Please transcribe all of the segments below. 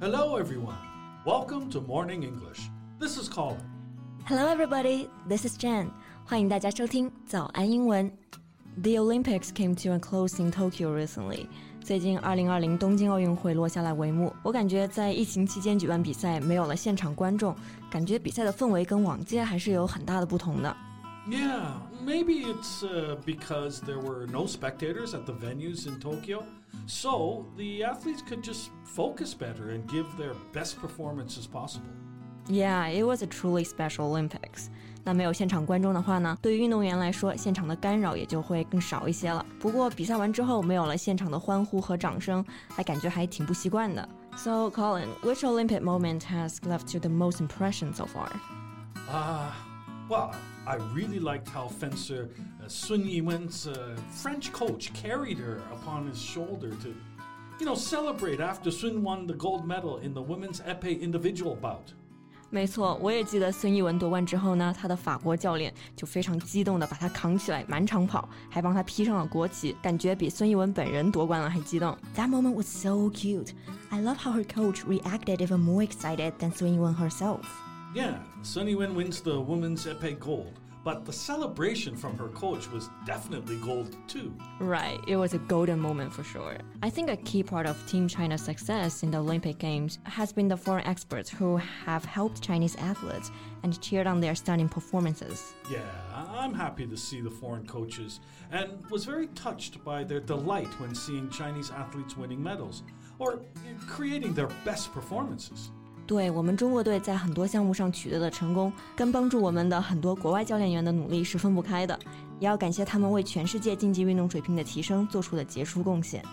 Hello, everyone. Welcome to Morning English. This is Colin. Hello, everybody. This is Jen. 欢迎大家收听早安英文。The Olympics came to a close in Tokyo recently. 最近，二零二零东京奥运会落下来帷幕。我感觉在疫情期间举办比赛，没有了现场观众，感觉比赛的氛围跟往届还是有很大的不同的。Yeah, maybe it's uh, because there were no spectators at the venues in Tokyo. So the athletes could just focus better and give their best performance as possible. Yeah, it was a truly special Olympics. 那没有现场观众的话呢，对于运动员来说，现场的干扰也就会更少一些了。不过比赛完之后，没有了现场的欢呼和掌声，还感觉还挺不习惯的。So, Colin, which Olympic moment has left you the most impression so far? Ah, uh, well, I really liked how fencer uh, Sun Yiwen's uh, French coach carried her upon his shoulder to, you know, celebrate after Sun won the gold medal in the women's épée individual bout. 没错，我也记得孙艺文夺冠之后呢，他的法国教练就非常激动的把他扛起来满场跑，还帮他披上了国旗，感觉比孙艺文本人夺冠了还激动。That moment was so cute. I love how her coach reacted even more excited than Sun Yiwen herself. Yeah, Sun Yiwen wins the women's épée gold, but the celebration from her coach was definitely gold too. Right, it was a golden moment for sure. I think a key part of Team China's success in the Olympic Games has been the foreign experts who have helped Chinese athletes and cheered on their stunning performances. Yeah, I'm happy to see the foreign coaches and was very touched by their delight when seeing Chinese athletes winning medals or creating their best performances. 对我们中国队在很多项目上取得的成功，跟帮助我们的很多国外教练员的努力是分不开的。也要感谢他们为全世界竞技运动水平的提升做出的杰出贡献。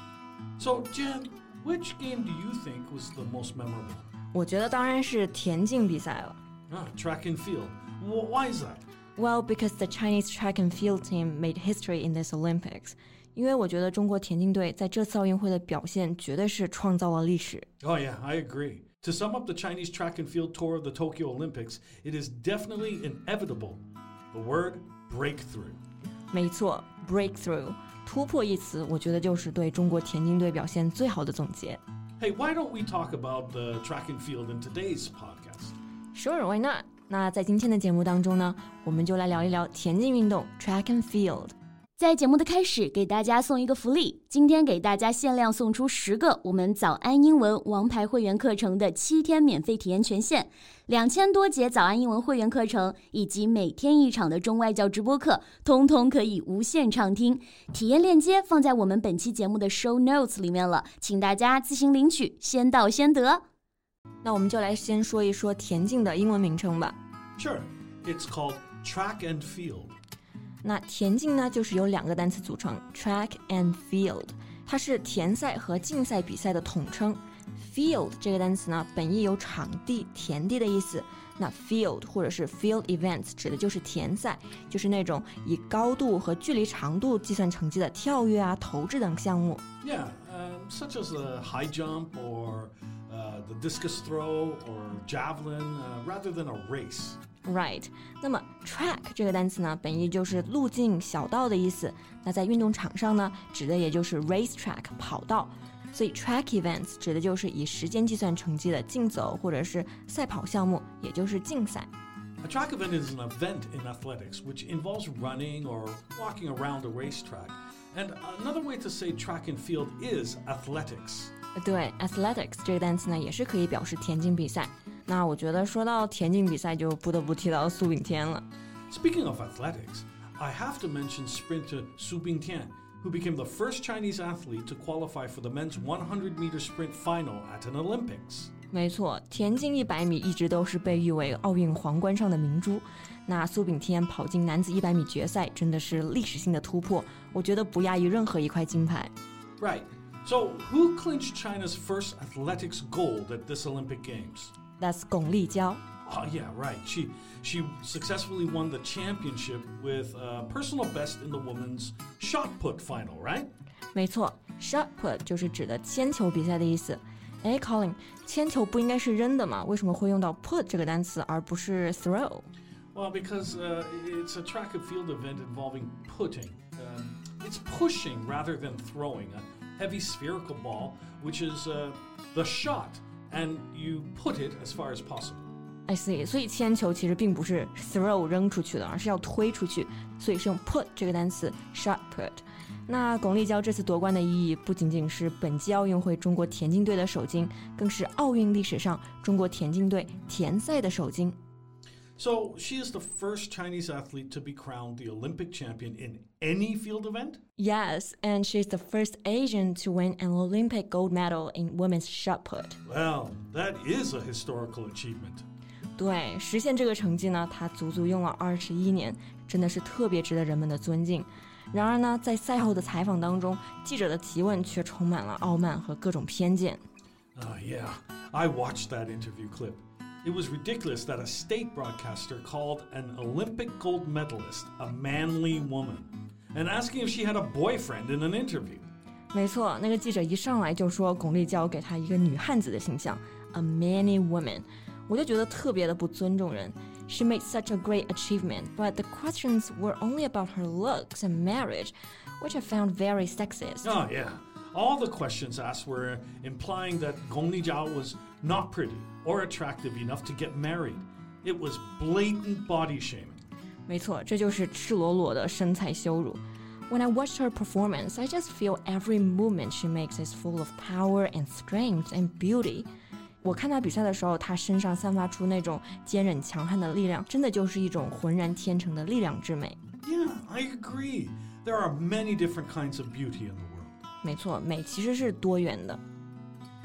So, Jen, which game do you think was the most memorable? 我觉得当然是田径比赛了。Ah, track and field. Why is that? Well, because the Chinese track and field team made history in this Olympics. 因为我觉得中国田径队在这次奥运会的表现绝对是创造了历史。Oh yeah, I agree. To sum up the Chinese track and field tour of the Tokyo Olympics, it is definitely inevitable. The word breakthrough. 没错，breakthrough 突破一词，我觉得就是对中国田径队表现最好的总结。Hey, why don't we talk about the track and field in today's podcast? Sure, why not? 那在今天的节目当中呢，我们就来聊一聊田径运动 track and field。 在节目的开始，给大家送一个福利。今天给大家限量送出十个我们早安英文王牌会员课程的七天免费体验权限，两千多节早安英文会员课程以及每天一场的中外教直播课，通通可以无限畅听。体验链接放在我们本期节目的 show notes 里面了，请大家自行领取，先到先得。那我们就来先说一说田径的英文名称吧。Sure, it's called track and field. 那田径呢，就是由两个单词组成，track and field，它是田赛和竞赛比赛的统称。field 这个单词呢，本意有场地、田地的意思。那 field 或者是 field events 指的就是田赛，就是那种以高度和距离长度计算成绩的跳跃啊、投掷等项目。Yeah, um, such as a high jump or uh, the discus throw or javelin, uh, rather than a race. Right，那么 track 这个单词呢，本意就是路径、小道的意思。那在运动场上呢，指的也就是 race track 跑道。所以 track events 指的就是以时间计算成绩的竞走或者是赛跑项目，也就是竞赛。A track event is an event in athletics which involves running or walking around a racetrack. And another way to say track and field is athletics. 对，athletics 这个单词呢，也是可以表示田径比赛。 那我觉得说到田径比赛，就不得不提到苏炳添了。Speaking of athletics, I have to mention sprinter Su Bingtian, who became the first Chinese athlete to qualify for the men's 100-meter sprint final at an Olympics. 没错，田径一百米一直都是被誉为奥运皇冠上的明珠。那苏炳添跑进男子一百米决赛，真的是历史性的突破，我觉得不亚于任何一块金牌。Right. So, who clinched China's first athletics gold at this Olympic Games? That's Gong Lijiao. Oh yeah, right. She she successfully won the championship with uh, personal best in the women's shot put final, right? 没错，shot put 就是指的铅球比赛的意思。哎，Colin，铅球不应该是扔的吗？为什么会用到 put 这个单词，而不是 throw？Well, because uh, it's a track and field event involving putting. Um, it's pushing rather than throwing a heavy spherical ball, which is uh, the shot and you put it as far as possible. I see，所以铅球其实并不是 throw 扔出去的，而是要推出去，所以是用 put 这个单词 shot put。那巩立姣这次夺冠的意义不仅仅是本届奥运会中国田径队的首金，更是奥运历史上中国田径队田赛的首金。So she is the first Chinese athlete to be crowned the Olympic champion in any field event? Yes, and she's the first Asian to win an Olympic gold medal in women's shot put. Well, that is a historical achievement. 对，实现这个成绩呢，她足足用了二十一年，真的是特别值得人们的尊敬。然而呢，在赛后的采访当中，记者的提问却充满了傲慢和各种偏见。Uh, yeah, I watched that interview clip. It was ridiculous that a state broadcaster called an Olympic gold medalist a manly woman and asking if she had a boyfriend in an interview. 没错，那个记者一上来就说巩立姣给他一个女汉子的形象，a manly woman，我就觉得特别的不尊重人。She made such a great achievement, but the questions were only about her looks and marriage, which I found very sexist. Oh, yeah. All the questions asked were implying that Gong Lijiao was not pretty or attractive enough to get married. It was blatant body shaming. 没错，这就是赤裸裸的身材羞辱。When I watched her performance, I just feel every movement she makes is full of power and strength and beauty. 我看她比赛的时候，她身上散发出那种坚韧强悍的力量，真的就是一种浑然天成的力量之美。Yeah, I agree. There are many different kinds of beauty in the world. 没错，美其实是多元的。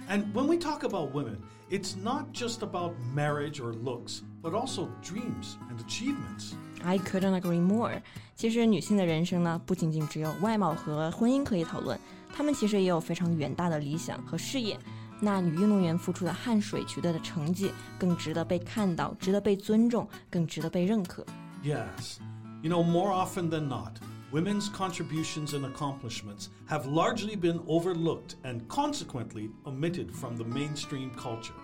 And when we talk about women, it's not just about marriage or looks, but also dreams and achievements. I couldn't agree more. 其实女性的人生呢，不仅仅只有外貌和婚姻可以讨论，她们其实也有非常远大的理想和事业。那女运动员付出的汗水取得的成绩，更值得被看到，值得被尊重，更值得被认可。Yes. You know, more often than not, women's contributions and accomplishments have largely been overlooked and consequently omitted from the mainstream culture.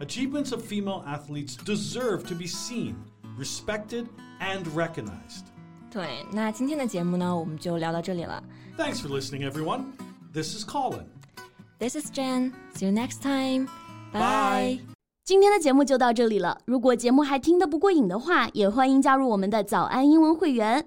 Achievements of female athletes deserve to be seen, respected, and recognized. 对，那今天的节目呢，我们就聊到这里了。 Thanks for listening, everyone. This is Colin. This is Jen. See you next time. Bye. 今天的节目就到这里了。如果节目还听得不过瘾的话，也欢迎加入我们的早安英文会员。